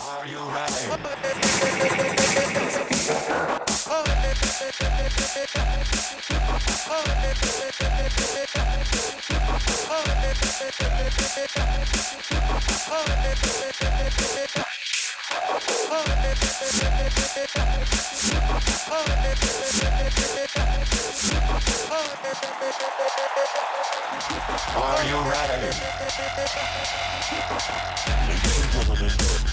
Are you ready? Let's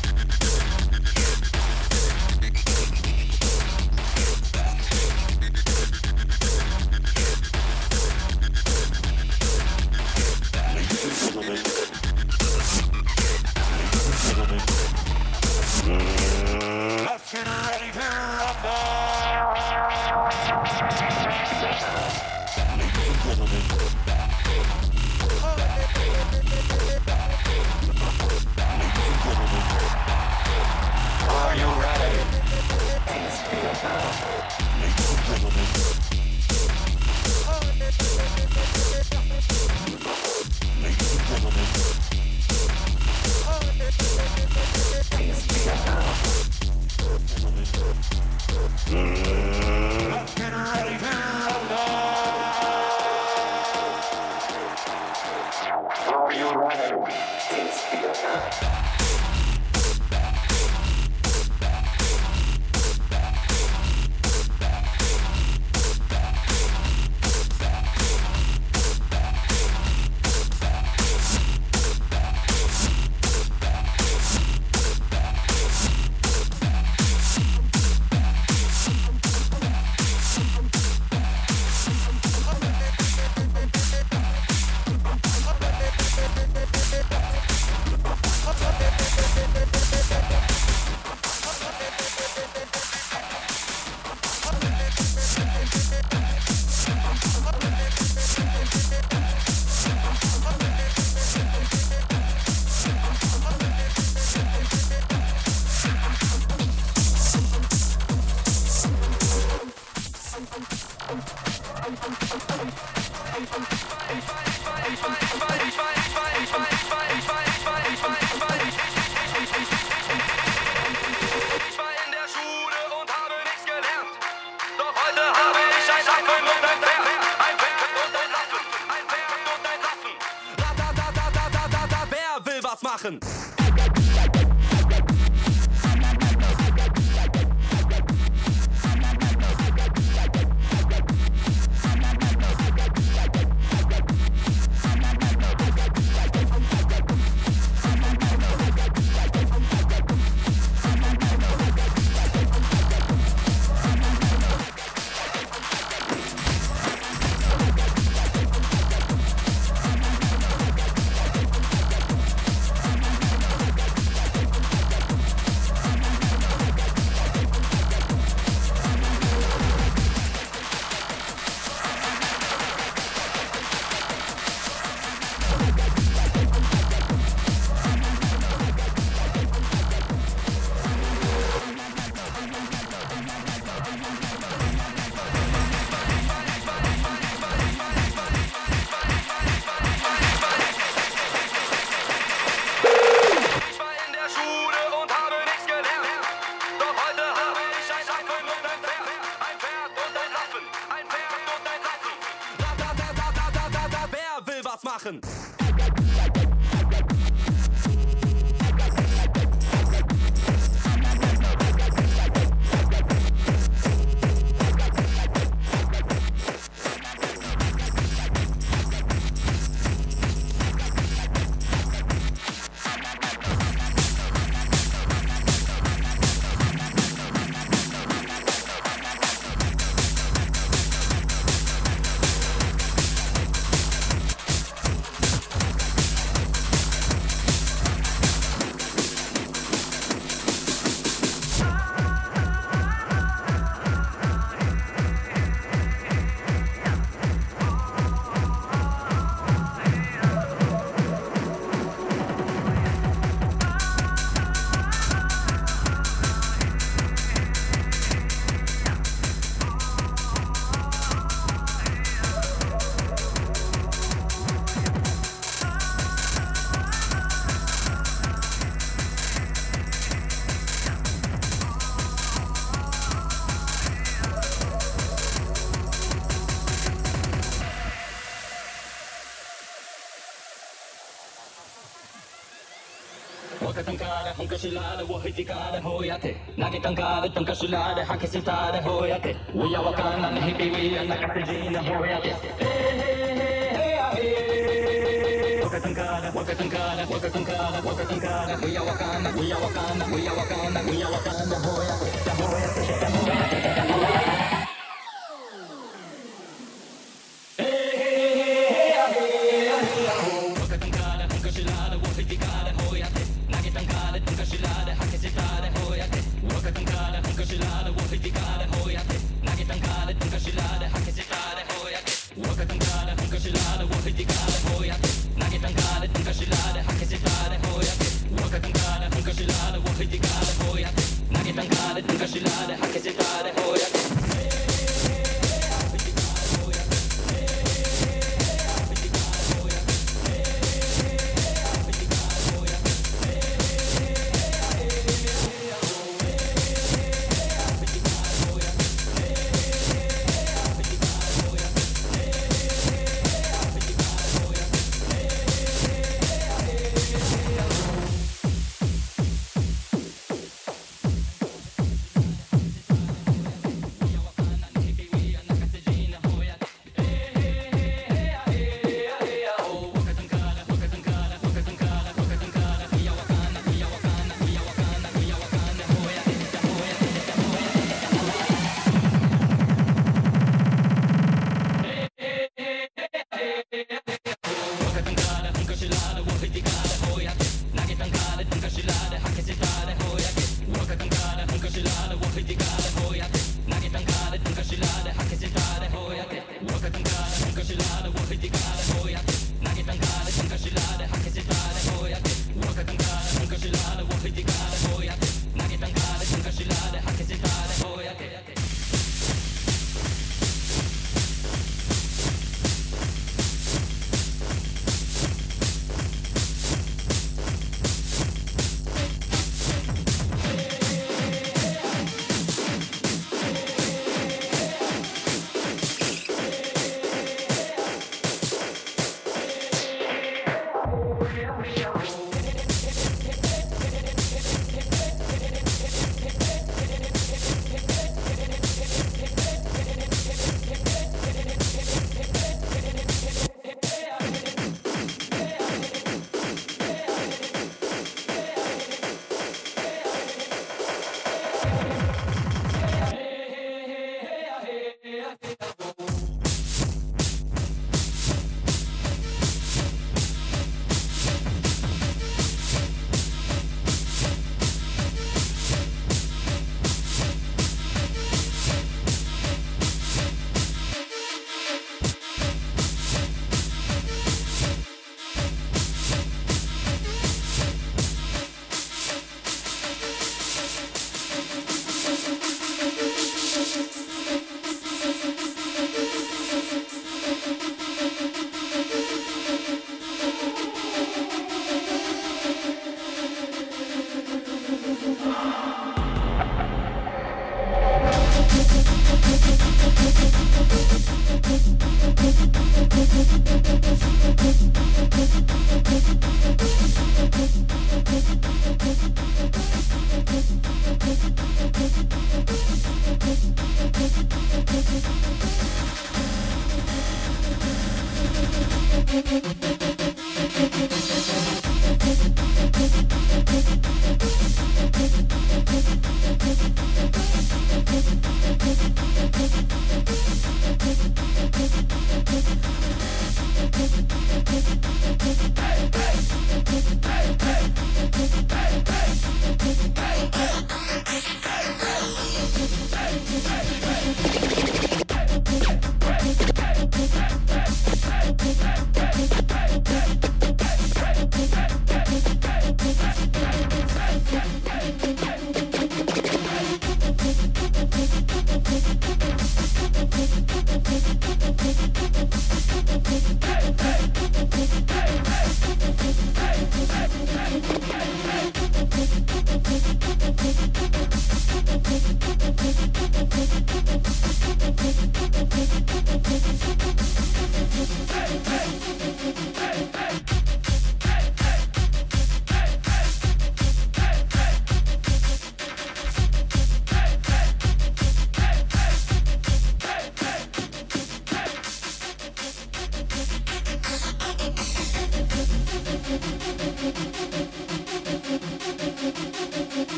恨。tankaare, hankashilaare, wahitikaare, hooyate. Nagi tankaare, tankashilaare, hankasitaare, hooyate. Wiya wakana, nihipiwiya, nakatijina, hooyate. Hey, hey, hey, hey, hey. Wakatankara, wakatankara, wakatankara, wakatankara. Wiya wakana, wiya wakana, wiya wakana, wiya wakana, hooyate. Hooyate, hooyate, hooyate.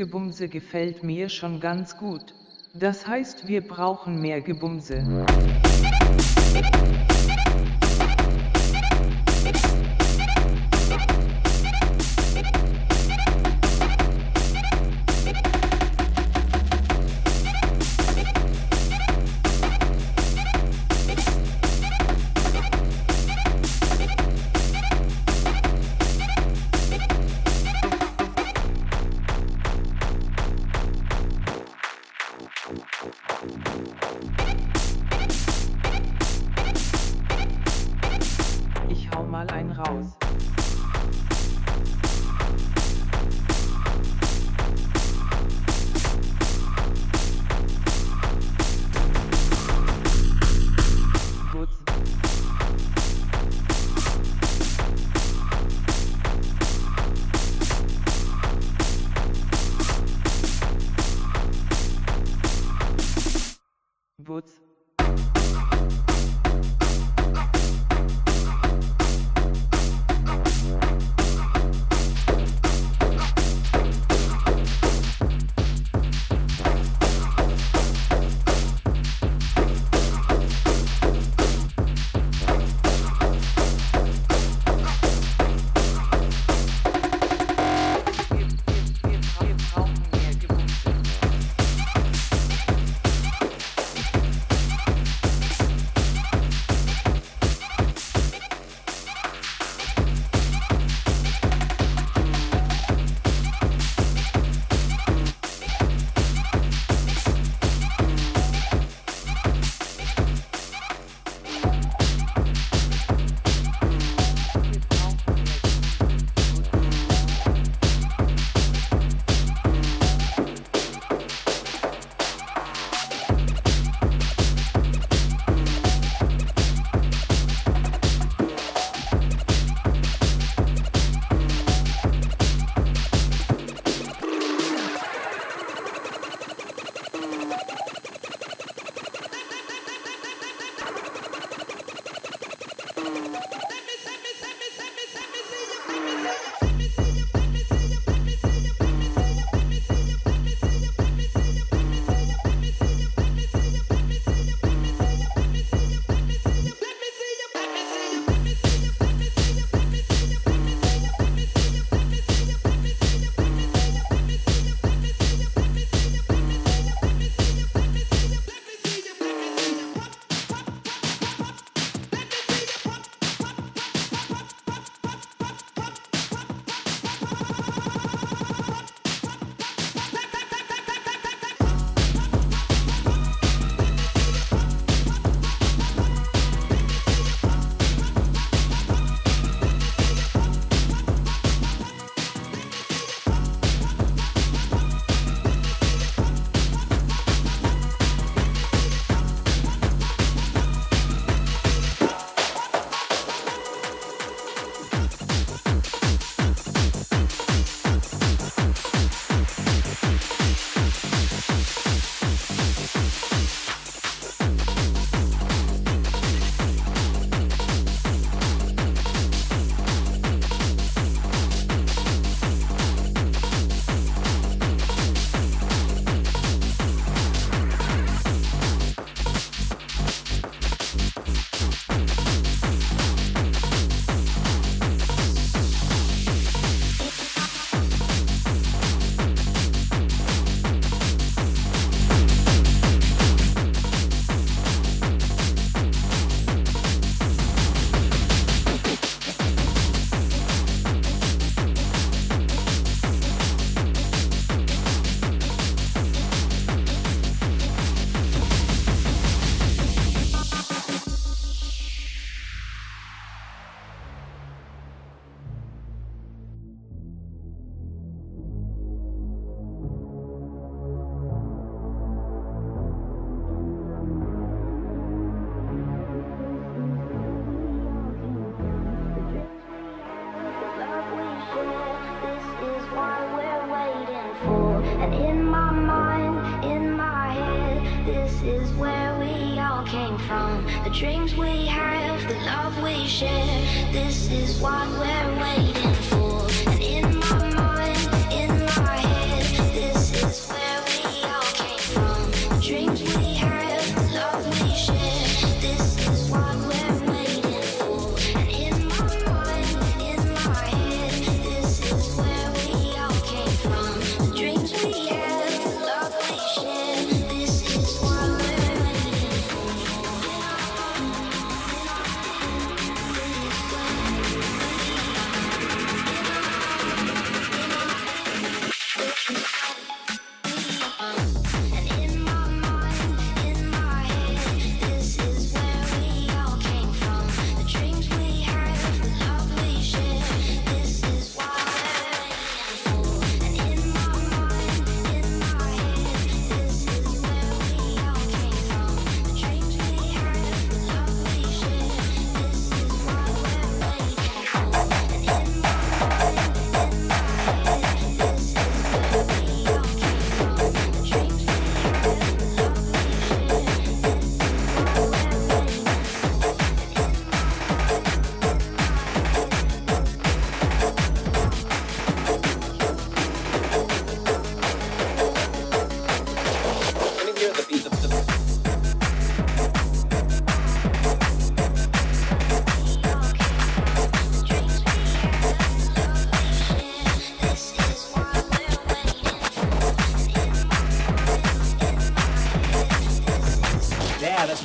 Gebumse gefällt mir schon ganz gut. Das heißt, wir brauchen mehr Gebumse.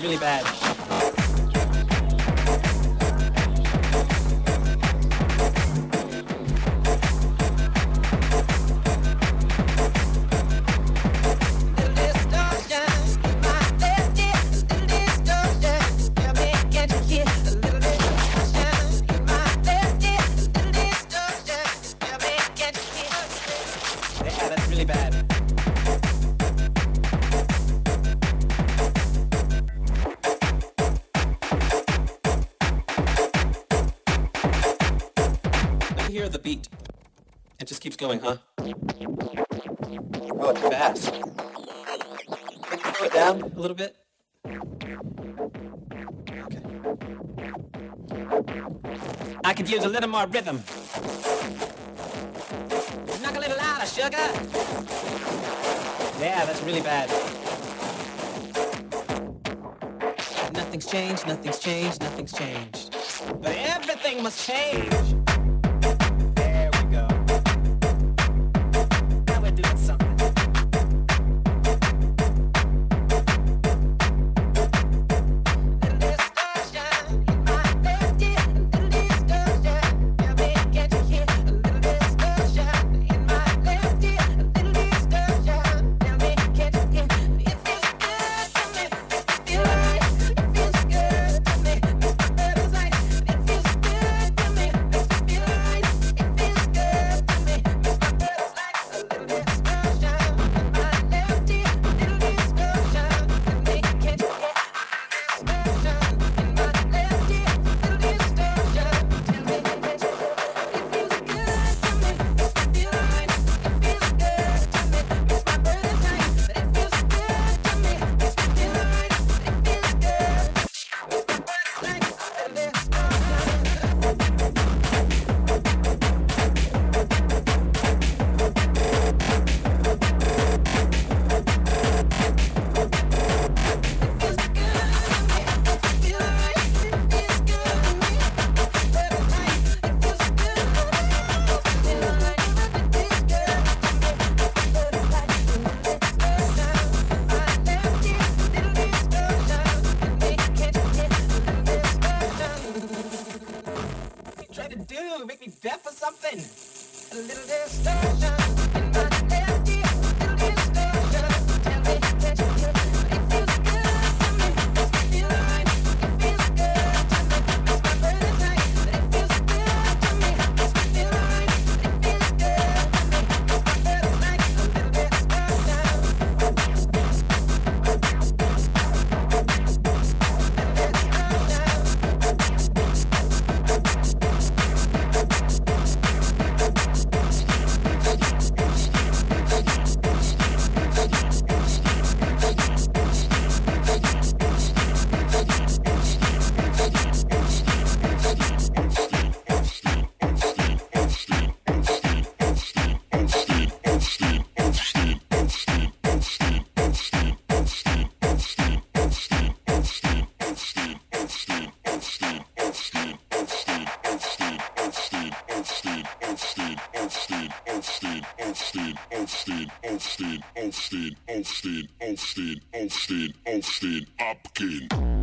really bad. more rhythm. Knock a little louder, sugar. Yeah, that's really bad. Nothing's changed, nothing's changed, nothing's changed. But everything must change. aufstehen, aufstehen, aufstehen, aufstehen, aufstehen, aufstehen, abgehen.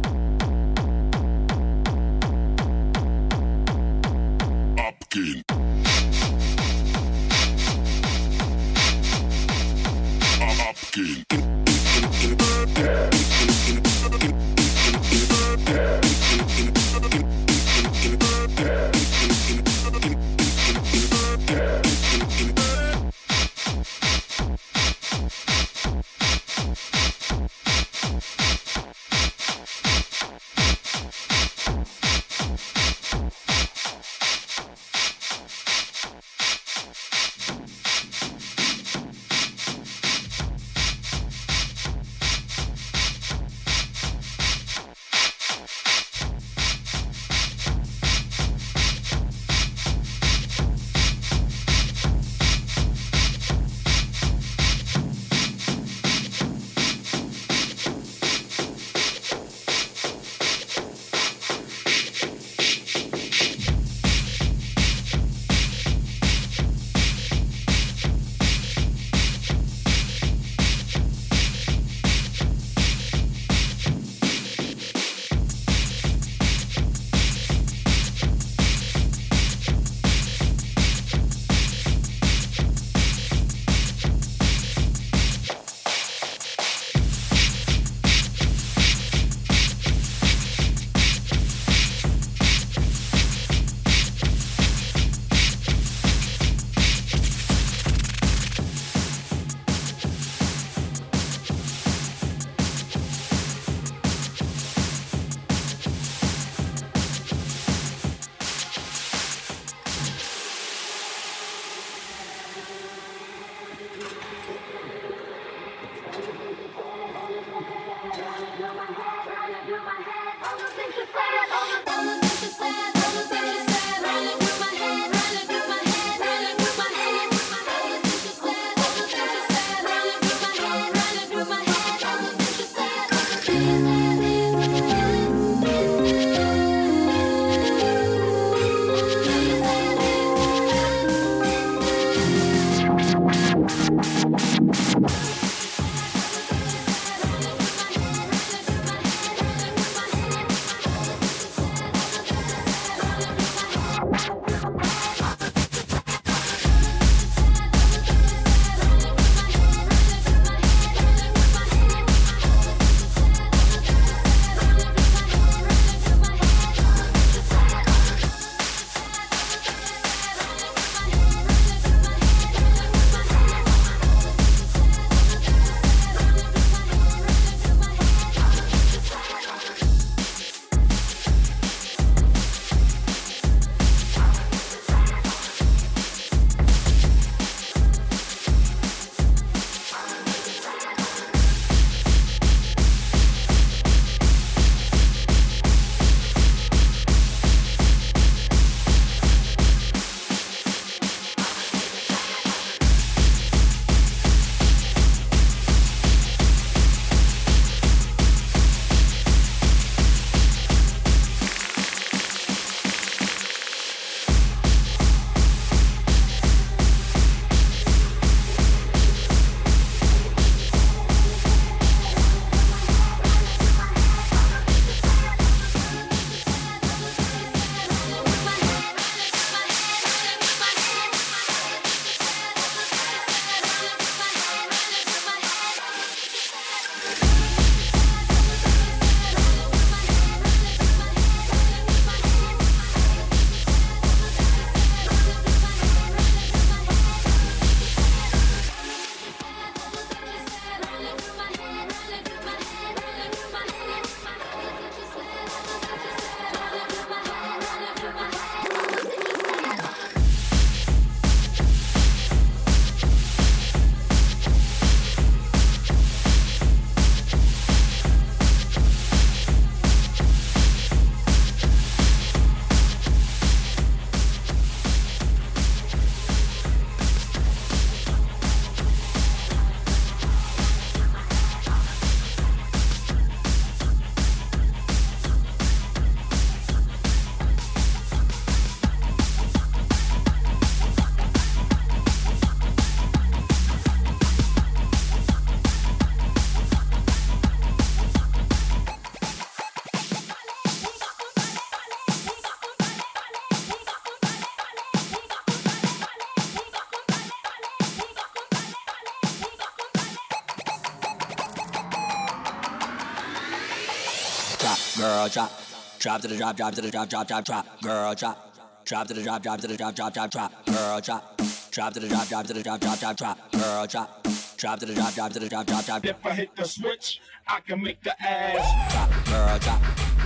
Drop, drop to the drop, drop to the drop, drop, drop, drop, girl, drop, drop to the drop, drop to the drop, drop, drop, drop, girl, drop, drop to the drop, drop to the drop, drop, drop, drop, girl, drop, drop to the drop, drop to the drop, drop, drop, If I hit the switch, I can make the ass drop, girl, drop,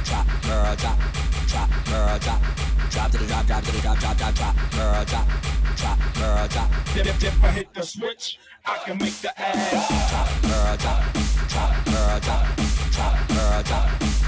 drop, girl, drop, drop, girl, drop, drop to the drop, drop to the drop, drop, drop, drop, girl, drop, drop, girl, drop, If, if I hit the switch, I can make the ass drop, girl, drop, drop, girl, drop, drop, girl, drop,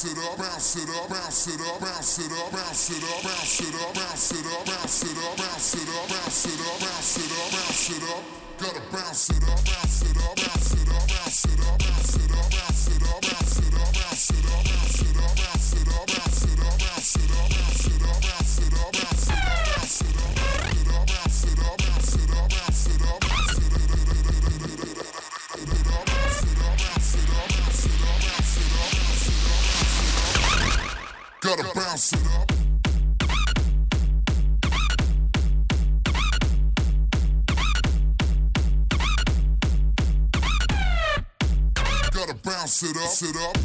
bounce it up, bounce it up, bounce it up, bounce it up, bounce it up, bounce it up, bounce it up, bounce it up, bounce it up, bounce it up, bounce it up, bounce it up. Gotta bounce it up, bounce it up, bounce it up, bounce it up, bounce it up, bounce it up, bounce it up, bounce it up, up, bounce it up. Gotta bounce it up, sit up,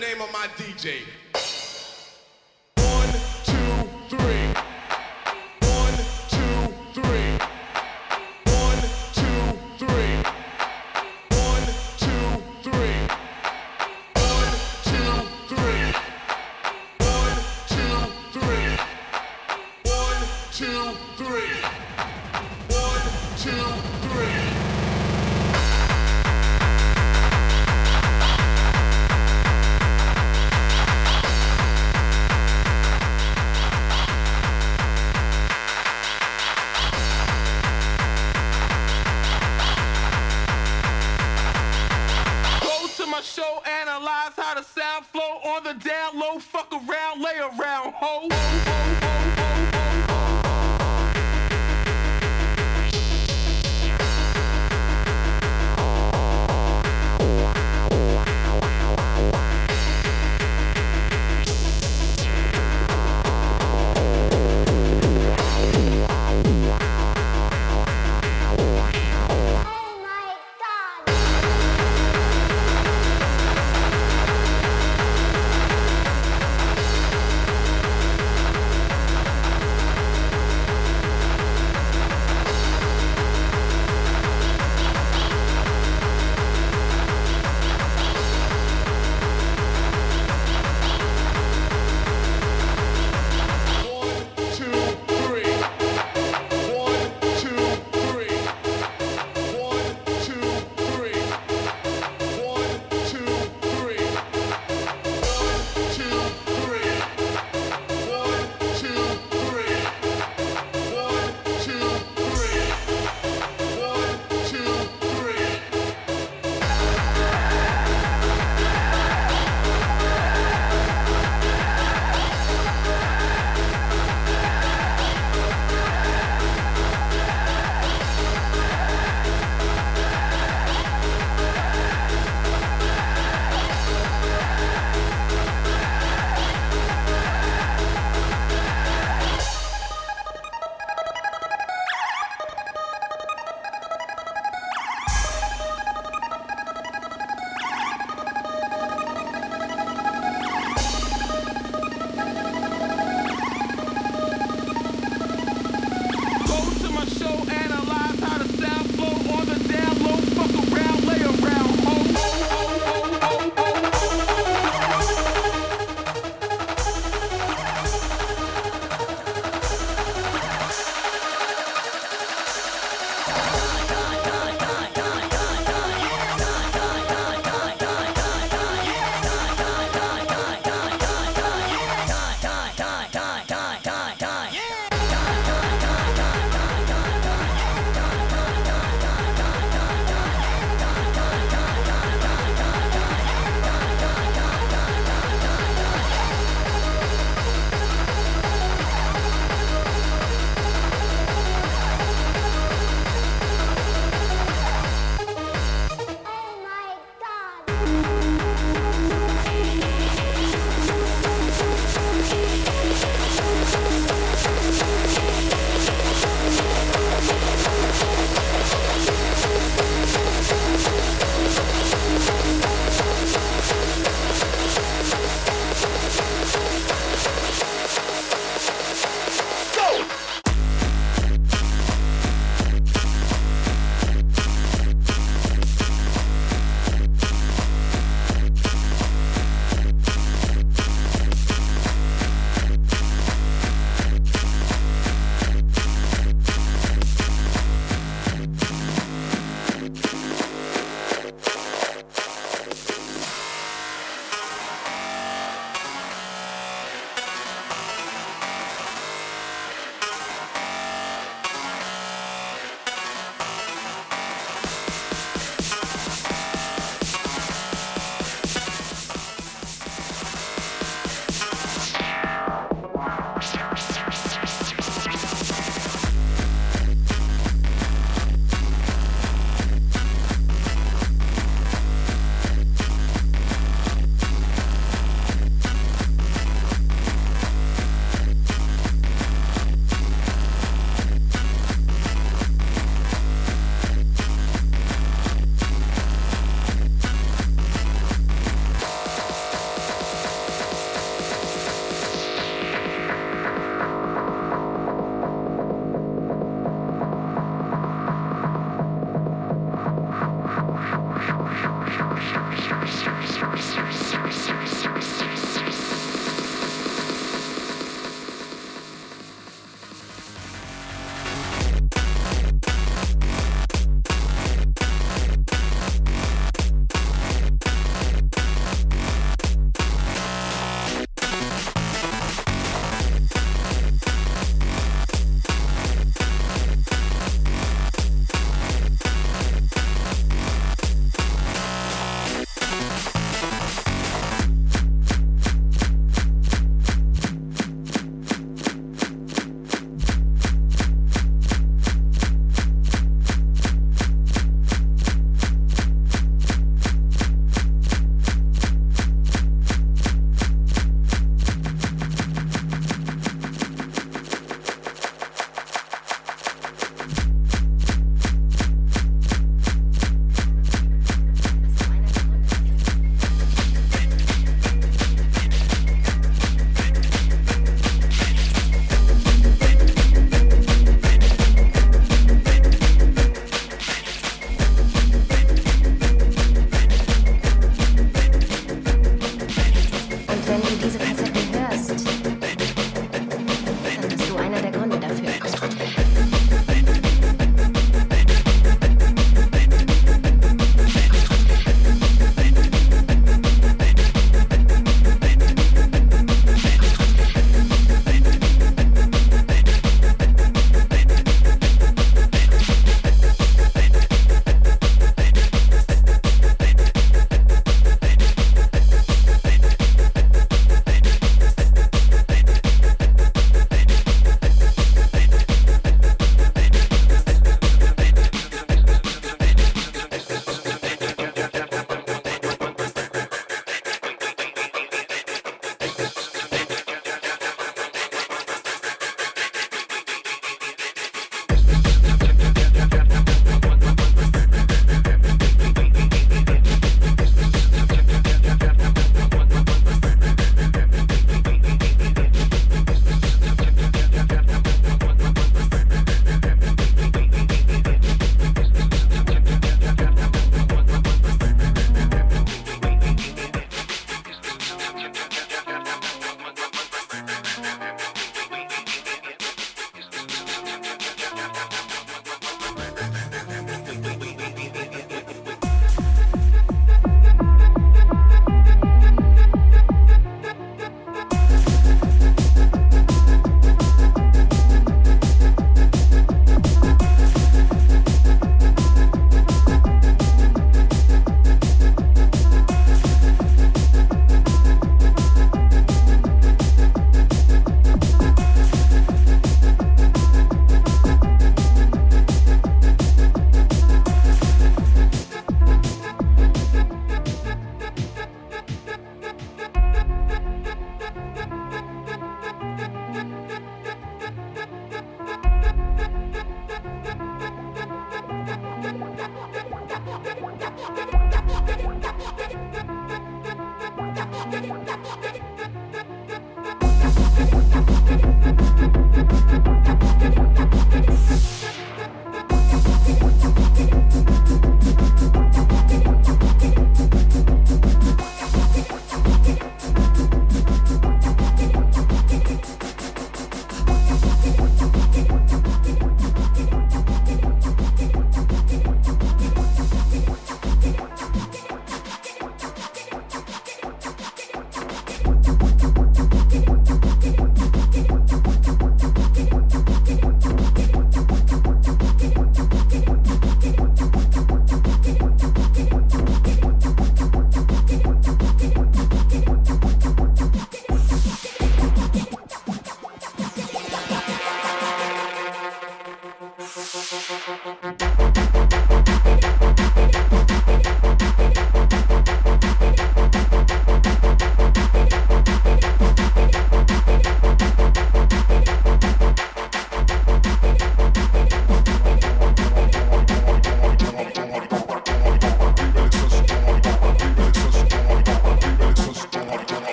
name of my DJ.